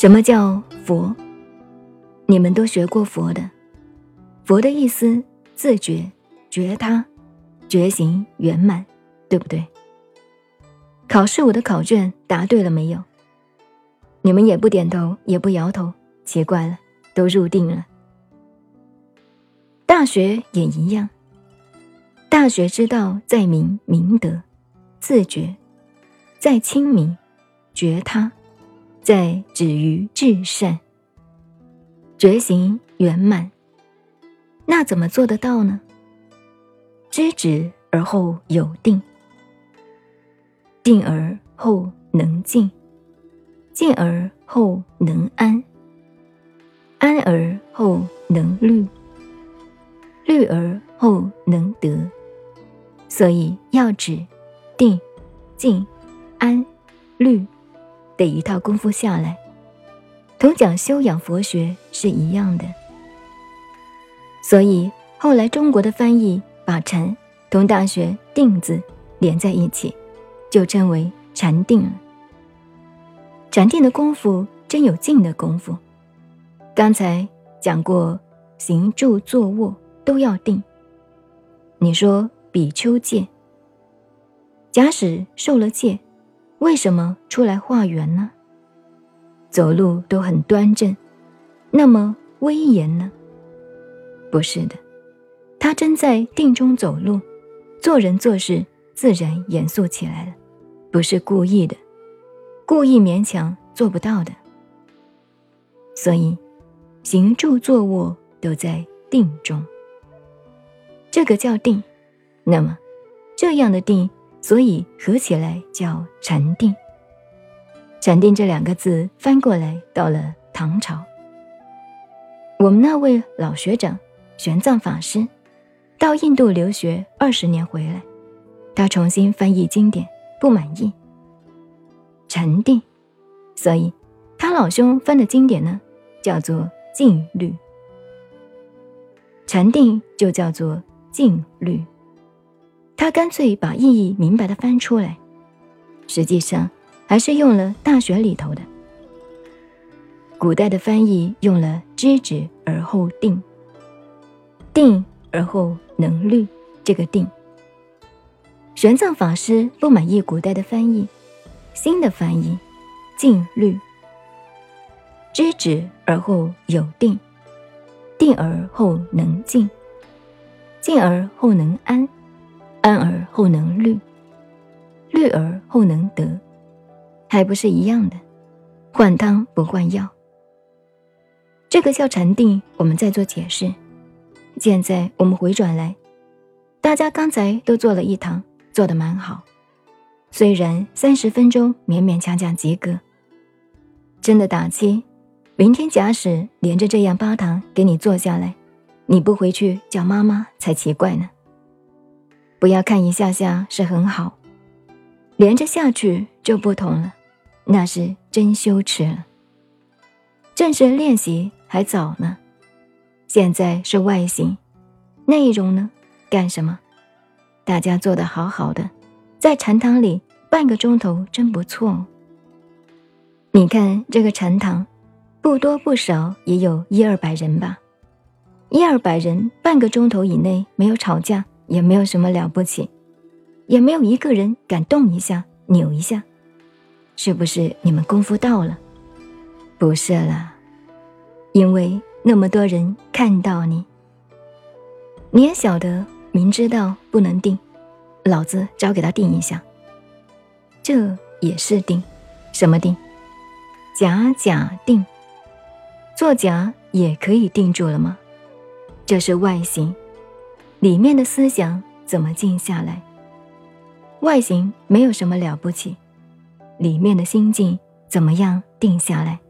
什么叫佛？你们都学过佛的。佛的意思，自觉、觉他、觉醒圆满，对不对？考试我的考卷答对了没有？你们也不点头，也不摇头，奇怪了，都入定了。大学也一样。大学之道，在明明德，自觉，在亲民，觉他。在止于至善，觉行圆满。那怎么做得到呢？知止而后有定，定而后能静，静而后能安，安而后能虑，虑而后能得。所以要止、定、静、安、虑。的一套功夫下来，同讲修养佛学是一样的。所以后来中国的翻译把禅同大学定字连在一起，就称为禅定了。禅定的功夫真有静的功夫。刚才讲过，行住坐卧都要定。你说比丘戒，假使受了戒。为什么出来化缘呢？走路都很端正，那么威严呢？不是的，他真在定中走路，做人做事自然严肃起来了，不是故意的，故意勉强做不到的。所以，行住坐卧都在定中，这个叫定。那么，这样的定。所以合起来叫禅定。禅定这两个字翻过来到了唐朝。我们那位老学长玄奘法师到印度留学二十年回来，他重新翻译经典，不满意。禅定，所以他老兄翻的经典呢，叫做静虑。禅定就叫做静虑。他干脆把意义明白的翻出来，实际上还是用了《大学》里头的。古代的翻译用了“知止而后定，定而后能虑”这个定。玄奘法师不满意古代的翻译，新的翻译“静虑”，知止而后有定，定而后能静，静而后能安。安而后能虑，虑而后能得，还不是一样的？换汤不换药。这个叫禅定，我们再做解释。现在我们回转来，大家刚才都做了一堂，做的蛮好，虽然三十分钟勉勉强强及格。真的打击，明天假使连着这样八堂给你做下来，你不回去叫妈妈才奇怪呢。不要看一下下是很好，连着下去就不同了，那是真羞耻了。正式练习还早呢，现在是外形，内容呢？干什么？大家做的好好的，在禅堂里半个钟头真不错。你看这个禅堂，不多不少也有一二百人吧，一二百人半个钟头以内没有吵架。也没有什么了不起，也没有一个人敢动一下、扭一下，是不是你们功夫到了？不是啦，因为那么多人看到你，你也晓得，明知道不能定，老子找给他定一下。这也是定，什么定？假假定，作假也可以定住了吗？这是外形。里面的思想怎么静下来？外形没有什么了不起，里面的心境怎么样定下来？